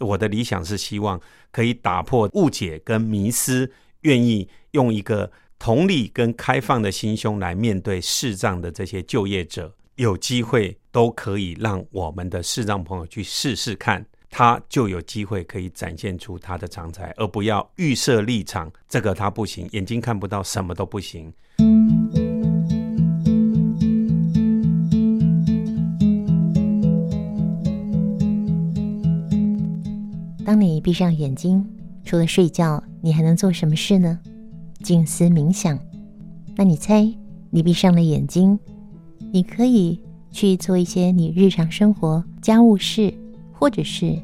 我的理想是希望可以打破误解跟迷思，愿意用一个同理跟开放的心胸来面对视障的这些就业者，有机会都可以让我们的视障朋友去试试看，他就有机会可以展现出他的长才，而不要预设立场，这个他不行，眼睛看不到，什么都不行。当你闭上眼睛，除了睡觉，你还能做什么事呢？静思冥想。那你猜，你闭上了眼睛，你可以去做一些你日常生活家务事，或者是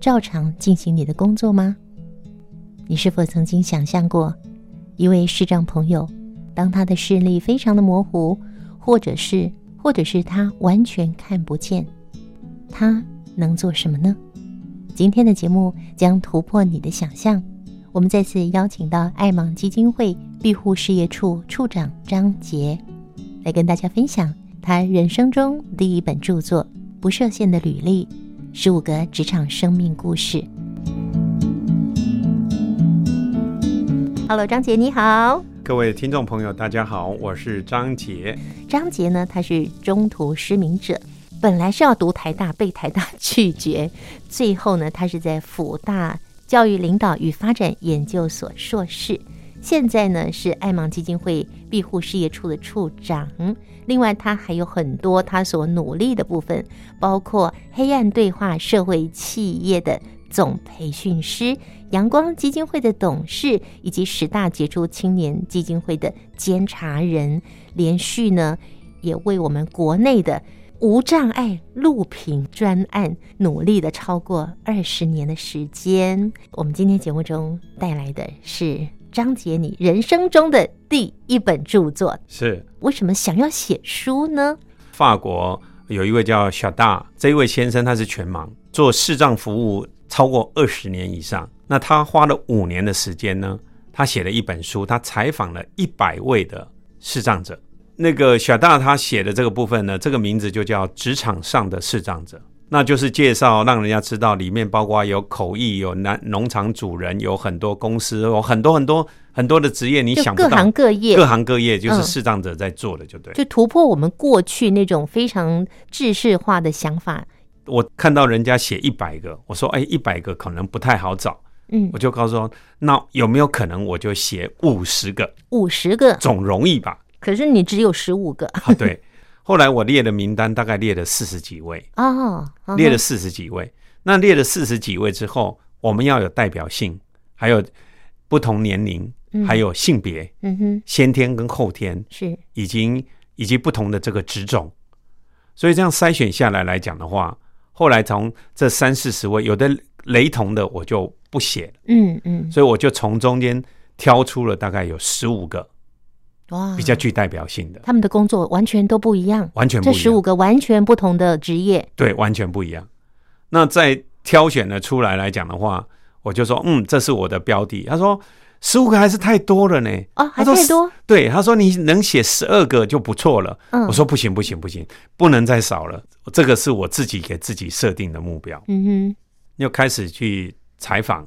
照常进行你的工作吗？你是否曾经想象过，一位视障朋友，当他的视力非常的模糊，或者是，或者是他完全看不见，他能做什么呢？今天的节目将突破你的想象。我们再次邀请到爱芒基金会庇护事业处处长张杰，来跟大家分享他人生中第一本著作《不设限的履历：十五个职场生命故事》。Hello，张杰你好。各位听众朋友，大家好，我是张杰。张杰呢，他是中途失明者。本来是要读台大，被台大拒绝。最后呢，他是在辅大教育领导与发展研究所硕士。现在呢，是爱盲基金会庇护事业处的处长。另外，他还有很多他所努力的部分，包括黑暗对话社会企业的总培训师、阳光基金会的董事，以及十大杰出青年基金会的监察人。连续呢，也为我们国内的。无障碍录屏专案努力的超过二十年的时间。我们今天节目中带来的是张杰你人生中的第一本著作。是为什么想要写书呢？法国有一位叫小大，这一位先生他是全盲，做视障服务超过二十年以上。那他花了五年的时间呢，他写了一本书，他采访了一百位的视障者。那个小大他写的这个部分呢，这个名字就叫职场上的视障者，那就是介绍让人家知道里面包括有口译、有农农场主人、有很多公司、有很多很多很多的职业，你想不到，各行各业，各行各业就是视障者在做的，就对、嗯，就突破我们过去那种非常制式化的想法。我看到人家写一百个，我说哎，一百个可能不太好找，嗯，我就告诉说，那有没有可能我就写五十个？五十个。总容易吧？可是你只有十五个。啊？对，后来我列的名单大概列了四十几位。哦，列了四十几位。那列了四十几位之后，我们要有代表性，还有不同年龄，还有性别，嗯哼，先天跟后天是，以及以及不同的这个职种，所以这样筛选下来来讲的话，后来从这三四十位，有的雷同的我就不写了，嗯嗯，所以我就从中间挑出了大概有十五个。哇，比较具代表性的，他们的工作完全都不一样，完全不一样。这十五个完全不同的职业，对，完全不一样。那在挑选了出来来讲的话，我就说，嗯，这是我的标的。他说十五个还是太多了呢，哦，还太多。对，他说你能写十二个就不错了。嗯，我说不行不行不行，不能再少了。这个是我自己给自己设定的目标。嗯哼，又开始去采访。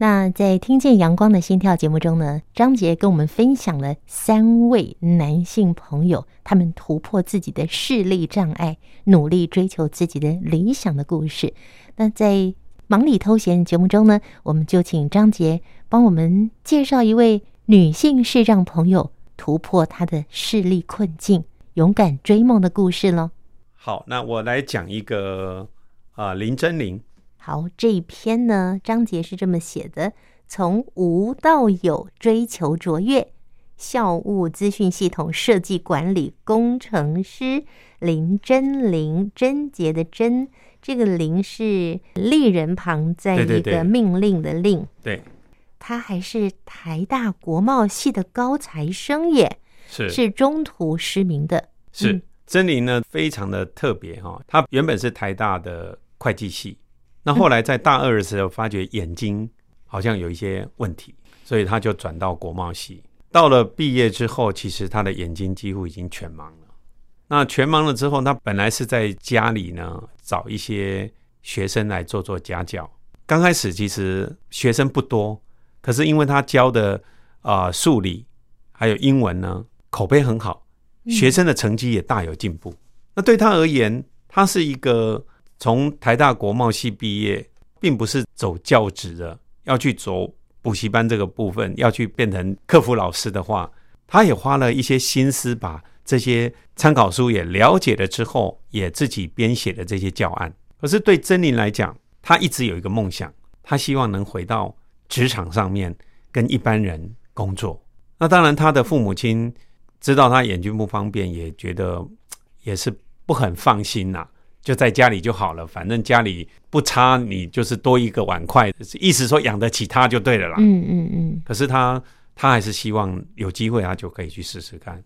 那在《听见阳光的心跳》节目中呢，张杰跟我们分享了三位男性朋友他们突破自己的视力障碍，努力追求自己的理想的故事。那在《忙里偷闲》节目中呢，我们就请张杰帮我们介绍一位女性视障朋友突破她的视力困境，勇敢追梦的故事喽。好，那我来讲一个啊、林真玲。好，这一篇呢，章节是这么写的：从无到有，追求卓越，校务资讯系统设计管理工程师林真玲，贞洁的贞，这个玲是立人旁，在一个命令的令。对，对，对，他还是台大国贸系的高材生耶，是是中途失明的。是、嗯、真玲呢，非常的特别哈，他原本是台大的会计系。那后来在大二的时候，发觉眼睛好像有一些问题，所以他就转到国贸系。到了毕业之后，其实他的眼睛几乎已经全盲了。那全盲了之后，他本来是在家里呢找一些学生来做做家教。刚开始其实学生不多，可是因为他教的啊、呃、数理还有英文呢，口碑很好，学生的成绩也大有进步。嗯、那对他而言，他是一个从台大国贸系毕业，并不是走教职的，要去走补习班这个部分，要去变成客服老师的话，他也花了一些心思，把这些参考书也了解了之后，也自己编写了这些教案。可是对珍妮来讲，他一直有一个梦想，他希望能回到职场上面跟一般人工作。那当然，他的父母亲知道他眼睛不方便，也觉得也是不很放心呐、就在家里就好了，反正家里不差，你就是多一个碗筷，意思说养得起他就对了啦。嗯嗯嗯。可是他他还是希望有机会，他就可以去试试看。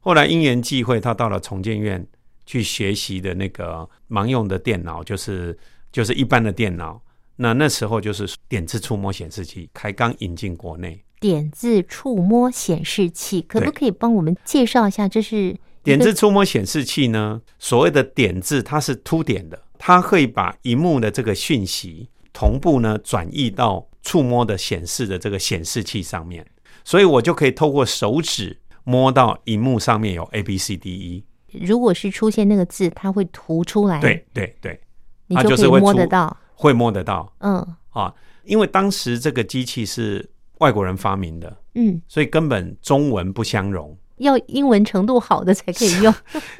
后来因缘际会，他到了重建院去学习的那个盲用的电脑，就是就是一般的电脑。那那时候就是点字触摸显示器，才刚引进国内。点字触摸显示器，可不可以帮我们介绍一下？这是点字触摸显示器呢？所谓的点字，它是凸点的，它会把荧幕的这个讯息同步呢转移到触摸的显示的这个显示器上面，所以我就可以透过手指。摸到荧幕上面有 A B C D E，如果是出现那个字，它会涂出来。对对对，你就可以摸得到，会摸得到。嗯啊，因为当时这个机器是外国人发明的，嗯，所以根本中文不相容，要英文程度好的才可以用。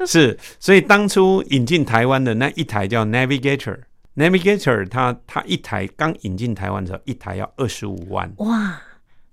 是，所以当初引进台湾的那一台叫 Navigator，Navigator，它它一台刚引进台湾的时候，一台要二十五万。哇，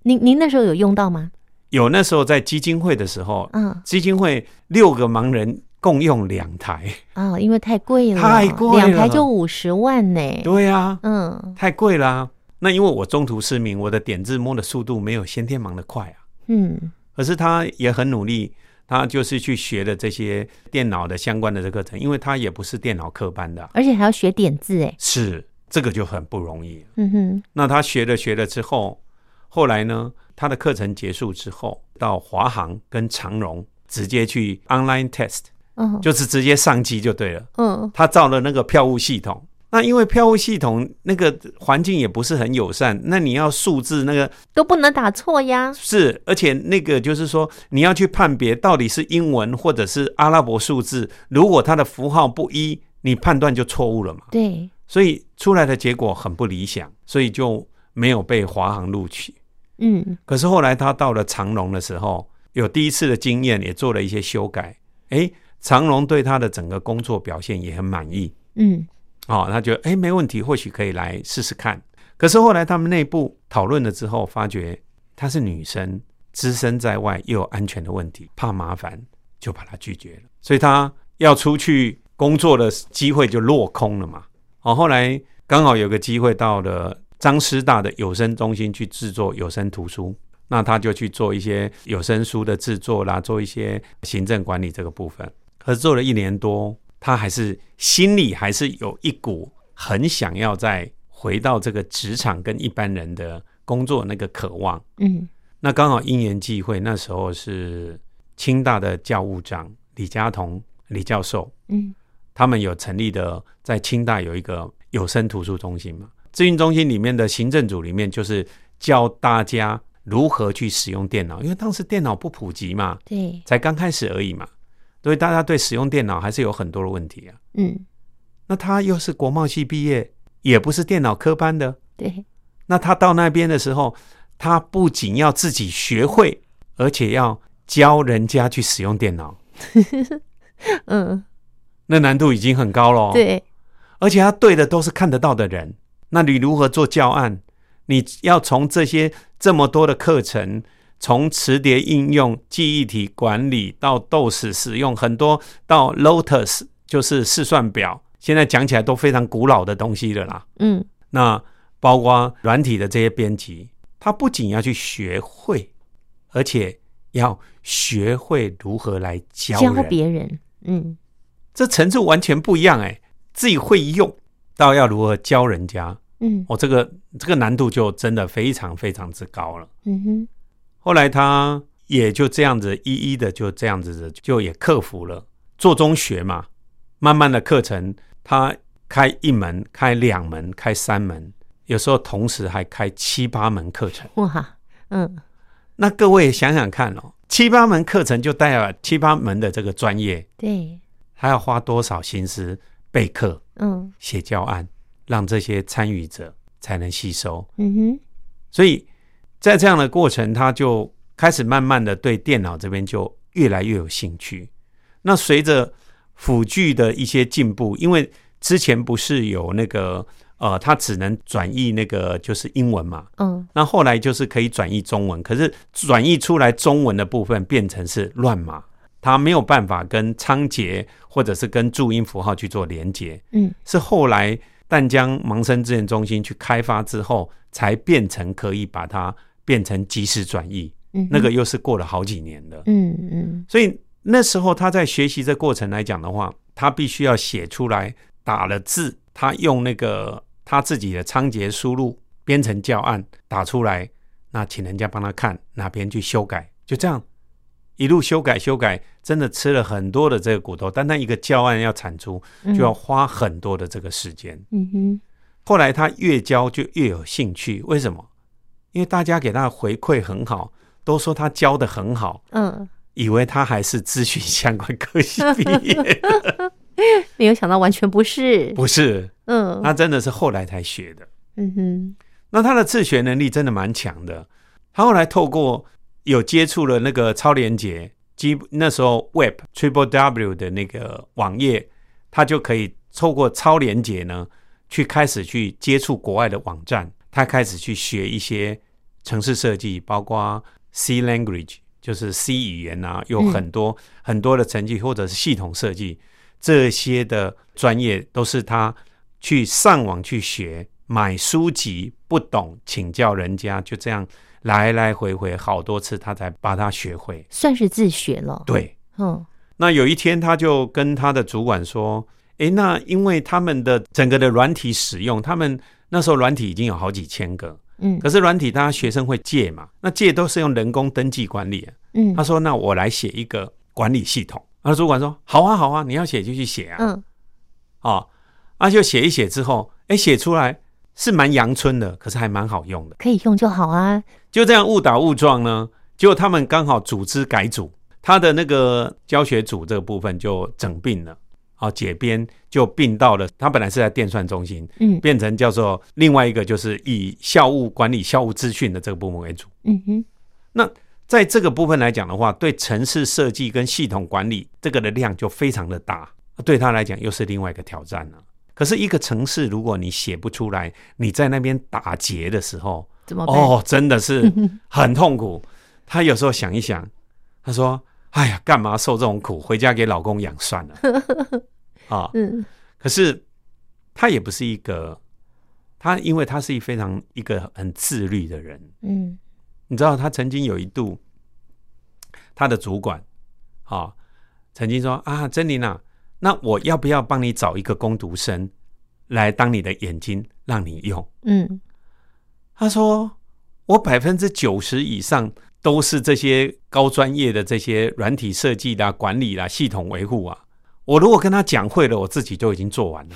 您您那时候有用到吗？有那时候在基金会的时候，嗯，基金会六个盲人共用两台啊，因为太贵了，太贵了，两台就五十万呢。对啊，嗯，太贵啦啊。那因为我中途失明，我的点字摸的速度没有先天盲的快啊。嗯，可是他也很努力，他就是去学的这些电脑的相关的这课程，因为他也不是电脑科班的，而且还要学点字，哎，是这个就很不容易。嗯哼，那他学了学了之后。后来呢，他的课程结束之后，到华航跟长荣直接去 online test，嗯，就是直接上机就对了。嗯，他造了那个票务系统，那因为票务系统那个环境也不是很友善，那你要数字那个都不能打错呀。是，而且那个就是说，你要去判别到底是英文或者是阿拉伯数字，如果它的符号不一，你判断就错误了嘛。对，所以出来的结果很不理想，所以就没有被华航录取。嗯，可是后来他到了长隆的时候，有第一次的经验，也做了一些修改。哎，长隆对他的整个工作表现也很满意。嗯，哦，他觉得哎没问题，或许可以来试试看。可是后来他们内部讨论了之后，发觉她是女生，只身在外又有安全的问题，怕麻烦，就把她拒绝了。所以她要出去工作的机会就落空了嘛。哦，后来刚好有个机会到了。张师大的有声中心去制作有声图书，那他就去做一些有声书的制作啦，做一些行政管理这个部分。可是做了一年多，他还是心里还是有一股很想要再回到这个职场跟一般人的工作那个渴望。嗯，那刚好因缘际会，那时候是清大的教务长李嘉彤李教授，嗯，他们有成立的在清大有一个有声图书中心嘛。咨询中心里面的行政组里面，就是教大家如何去使用电脑，因为当时电脑不普及嘛，对，才刚开始而已嘛，所以大家对使用电脑还是有很多的问题啊。嗯，那他又是国贸系毕业，也不是电脑科班的，对，那他到那边的时候，他不仅要自己学会，而且要教人家去使用电脑，嗯，那难度已经很高了，对，而且他对的都是看得到的人。那你如何做教案？你要从这些这么多的课程，从磁碟应用、记忆体管理到 DOS 使用，很多到 Lotus 就是试算表，现在讲起来都非常古老的东西了啦。嗯，那包括软体的这些编辑，他不仅要去学会，而且要学会如何来教别人。嗯，这层次完全不一样哎，自己会用。到要如何教人家，嗯，哦，这个这个难度就真的非常非常之高了。嗯哼，后来他也就这样子一一的就这样子就也克服了，做中学嘛，慢慢的课程他开一门、开两门、开三门，有时候同时还开七八门课程。哇，嗯，那各位想想看哦，七八门课程就代表七八门的这个专业，对，他要花多少心思备课，嗯，写教案，让这些参与者才能吸收。嗯哼，所以在这样的过程，他就开始慢慢的对电脑这边就越来越有兴趣。那随着辅具的一些进步，因为之前不是有那个呃，他只能转译那个就是英文嘛，嗯，那后来就是可以转译中文，可是转译出来中文的部分变成是乱码，他没有办法跟仓颉或者是跟注音符号去做连接，嗯，是后来淡江盲生资源中心去开发之后，才变成可以把它变成即时转译，嗯，那个又是过了好几年的，嗯嗯，所以那时候他在学习这过程来讲的话，他必须要写出来。打了字，他用那个他自己的仓颉输入编成教案打出来，那请人家帮他看哪边去修改，就这样一路修改修改，真的吃了很多的这个骨头。单单一个教案要产出，就要花很多的这个时间。嗯哼。后来他越教就越有兴趣，为什么？因为大家给他的回馈很好，都说他教的很好。嗯，以为他还是资讯相关科系毕业。没有想到，完全不是，不是，嗯，他真的是后来才学的，嗯哼，那他的自学能力真的蛮强的。他后来透过有接触了那个超连接，基那时候 Web Triple W 的那个网页，他就可以透过超连接呢，去开始去接触国外的网站，他开始去学一些城市设计，包括 C language，就是 C 语言啊，有很多、嗯、很多的成绩，或者是系统设计。这些的专业都是他去上网去学，买书籍不懂请教人家，就这样来来回回好多次，他才把它学会，算是自学了。对，嗯。那有一天，他就跟他的主管说：“诶，那因为他们的整个的软体使用，他们那时候软体已经有好几千个，嗯，可是软体大家学生会借嘛，那借都是用人工登记管理，嗯，他说：那我来写一个管理系统。”然后主管说：“好啊，好啊，你要写就去写啊。”嗯，哦，那就写一写之后，哎，写出来是蛮阳春的，可是还蛮好用的，可以用就好啊。就这样误打误撞呢，结果他们刚好组织改组，他的那个教学组这个部分就整并了，啊，解编就并到了他本来是在电算中心，嗯，变成叫做另外一个就是以校务管理、校务资讯的这个部门为主。嗯哼，那。在这个部分来讲的话，对城市设计跟系统管理这个的量就非常的大，对他来讲又是另外一个挑战了。可是，一个城市如果你写不出来，你在那边打结的时候，怎么办？哦，真的是很痛苦。他有时候想一想，他说：“哎呀，干嘛受这种苦？回家给老公养算了。”啊，嗯。可是他也不是一个，他因为他是一非常一个很自律的人，嗯。你知道他曾经有一度，他的主管，啊，曾经说啊，珍妮娜，那我要不要帮你找一个工读生来当你的眼睛，让你用？嗯，他说我百分之九十以上都是这些高专业的这些软体设计啦、管理啦、系统维护啊，我如果跟他讲会了，我自己就已经做完了。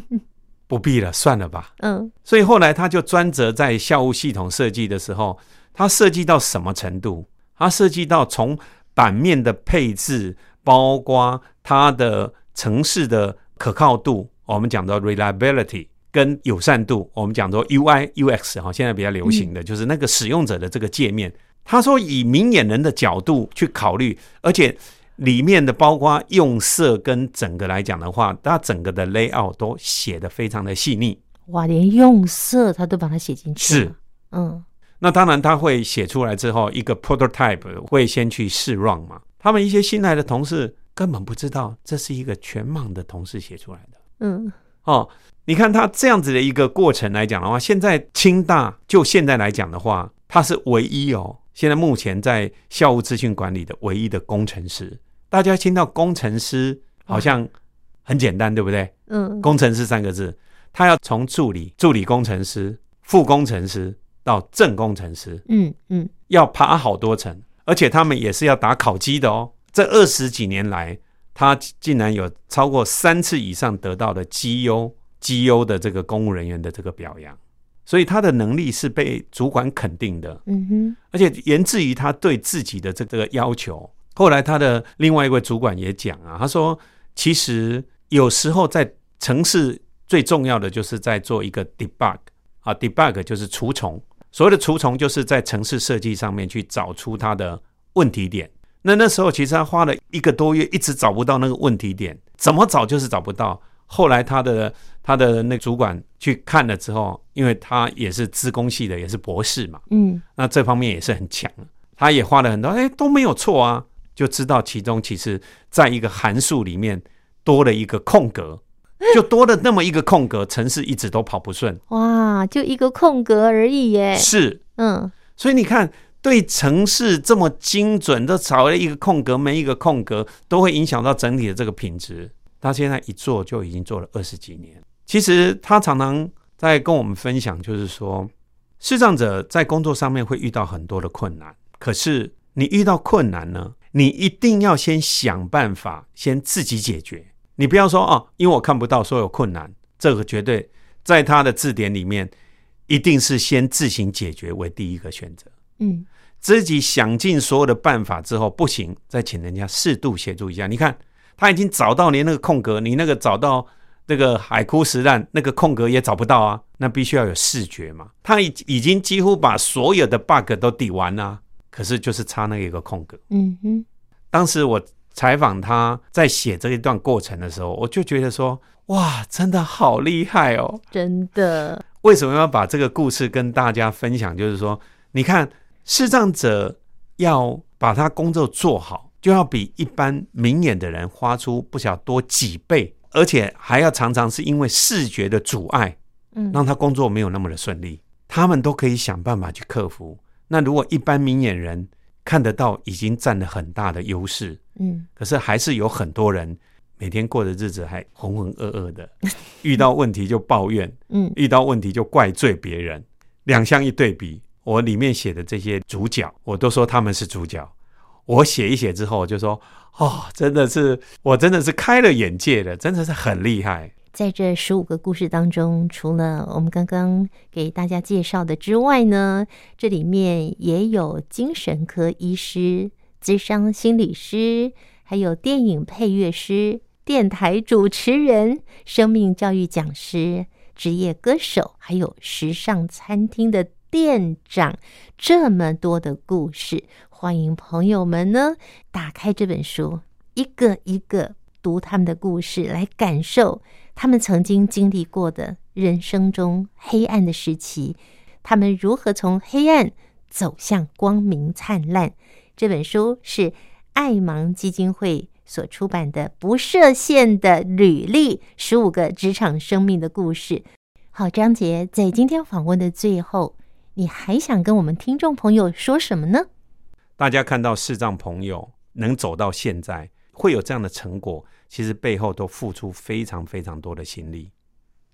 不必了，算了吧。嗯，所以后来他就专责在校务系统设计的时候。他设计到什么程度？他设计到从版面的配置，包括它的城市的可靠度，我们讲到 reliability 跟友善度，我们讲到 UI UX 哈，现在比较流行的就是那个使用者的这个界面。他说以明眼人的角度去考虑，而且里面的包括用色跟整个来讲的话，它整个的 layout 都写得非常的细腻。哇，连用色他都把它写进去。是，嗯。那当然，他会写出来之后，一个 prototype 会先去试 run 嘛。他们一些新来的同事根本不知道这是一个全盲的同事写出来的。嗯，哦，你看他这样子的一个过程来讲的话，现在清大就现在来讲的话，他是唯一哦，现在目前在校务资讯管理的唯一的工程师。大家听到工程师好像很简单，对不对？嗯，工程师三个字，他要从助理、助理工程师、副工程师。到正工程师，嗯嗯，要爬好多层，而且他们也是要打考绩的哦。这二十几年来，他竟然有超过三次以上得到的绩优、绩优的这个公务人员的这个表扬。所以他的能力是被主管肯定的。嗯哼，而且源自于他对自己的这个要求。后来他的另外一位主管也讲啊，他说，其实有时候在城市最重要的就是在做一个 debug 啊，debug 就是除虫。所谓的除虫，就是在城市设计上面去找出它的问题点。那那时候其实他花了一个多月，一直找不到那个问题点，怎么找就是找不到。后来他的他的那主管去看了之后，因为他也是资工系的，也是博士嘛，嗯，那这方面也是很强。他也花了很多，哎，都没有错啊，就知道其中其实在一个函数里面多了一个空格。就多了那么一个空格，城市一直都跑不顺。哇，就一个空格而已耶。是，嗯，所以你看，对城市这么精准，都少了一个空格，每一个空格都会影响到整体的这个品质。他现在一做就已经做了二十几年。其实他常常在跟我们分享，就是说，视障者在工作上面会遇到很多的困难。可是你遇到困难呢，你一定要先想办法，先自己解决。你不要说哦，因为我看不到，所有困难，这个绝对在他的字典里面，一定是先自行解决为第一个选择。嗯，自己想尽所有的办法之后不行，再请人家适度协助一下。你看，他已经找到你那个空格，你那个找到那个海枯石烂，那个空格也找不到啊，那必须要有视觉嘛。他已已经几乎把所有的 bug 都抵完了，可是就是差那一个空格。嗯哼，当时我。采访他在写这一段过程的时候，我就觉得说，哇，真的好厉害哦！真的。为什么要把这个故事跟大家分享？就是说，你看，视障者要把他工作做好，就要比一般明眼的人花出不晓多几倍，而且还要常常是因为视觉的阻碍，嗯，让他工作没有那么的顺利。他们都可以想办法去克服。那如果一般明眼人，看得到已经占了很大的优势，嗯，可是还是有很多人每天过的日子还浑浑噩噩的，遇到问题就抱怨，嗯，遇到问题就怪罪别人。两相一对比，我里面写的这些主角，我都说他们是主角。我写一写之后，就说，哦，真的是，我真的是开了眼界的，真的是很厉害。在这十五个故事当中，除了我们刚刚给大家介绍的之外呢，这里面也有精神科医师、智商心理师，还有电影配乐师、电台主持人、生命教育讲师、职业歌手，还有时尚餐厅的店长，这么多的故事，欢迎朋友们呢打开这本书，一个一个读他们的故事，来感受。他们曾经经历过的人生中黑暗的时期，他们如何从黑暗走向光明灿烂？这本书是爱芒基金会所出版的《不设限的履历》，十五个职场生命的故事。好，张杰，在今天访问的最后，你还想跟我们听众朋友说什么呢？大家看到视障朋友能走到现在，会有这样的成果。其实背后都付出非常非常多的心力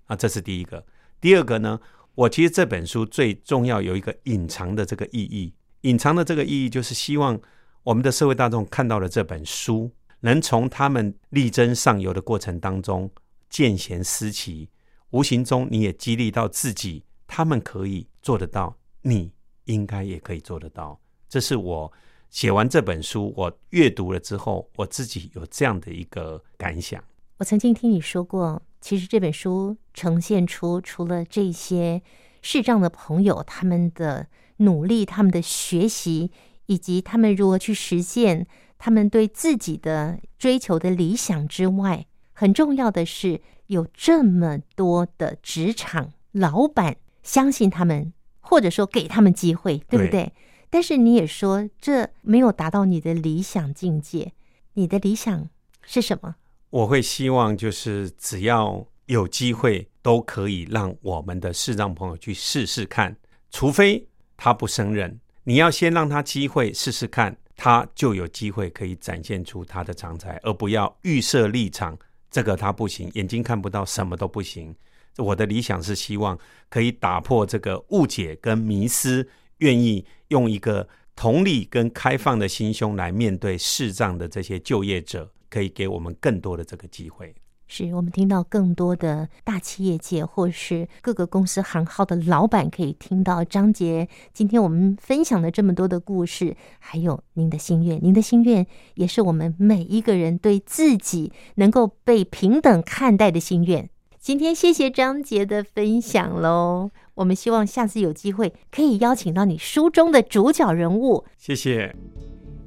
啊，这是第一个。第二个呢，我其实这本书最重要有一个隐藏的这个意义，隐藏的这个意义就是希望我们的社会大众看到了这本书，能从他们力争上游的过程当中见贤思齐，无形中你也激励到自己，他们可以做得到，你应该也可以做得到。这是我。写完这本书，我阅读了之后，我自己有这样的一个感想。我曾经听你说过，其实这本书呈现出除了这些视障的朋友他们的努力、他们的学习，以及他们如何去实现他们对自己的追求的理想之外，很重要的是有这么多的职场老板相信他们，或者说给他们机会，对不对？对但是你也说，这没有达到你的理想境界。你的理想是什么？我会希望就是只要有机会，都可以让我们的视障朋友去试试看。除非他不胜任，你要先让他机会试试看，他就有机会可以展现出他的长才，而不要预设立场，这个他不行，眼睛看不到，什么都不行。我的理想是希望可以打破这个误解跟迷思。愿意用一个同理跟开放的心胸来面对视障的这些就业者，可以给我们更多的这个机会。是我们听到更多的大企业界或是各个公司行号的老板可以听到张杰今天我们分享的这么多的故事，还有您的心愿，您的心愿也是我们每一个人对自己能够被平等看待的心愿。今天谢谢张杰的分享喽，我们希望下次有机会可以邀请到你书中的主角人物。谢谢。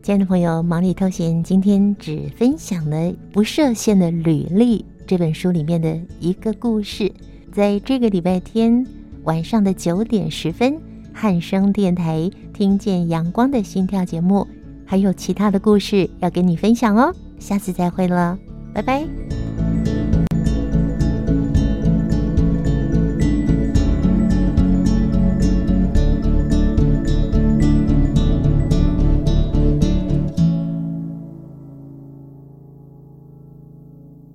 亲爱的朋友，忙里偷闲，今天只分享了《不设限的履历》这本书里面的一个故事。在这个礼拜天晚上的九点十分，汉声电台听见阳光的心跳节目，还有其他的故事要跟你分享哦。下次再会了，拜拜。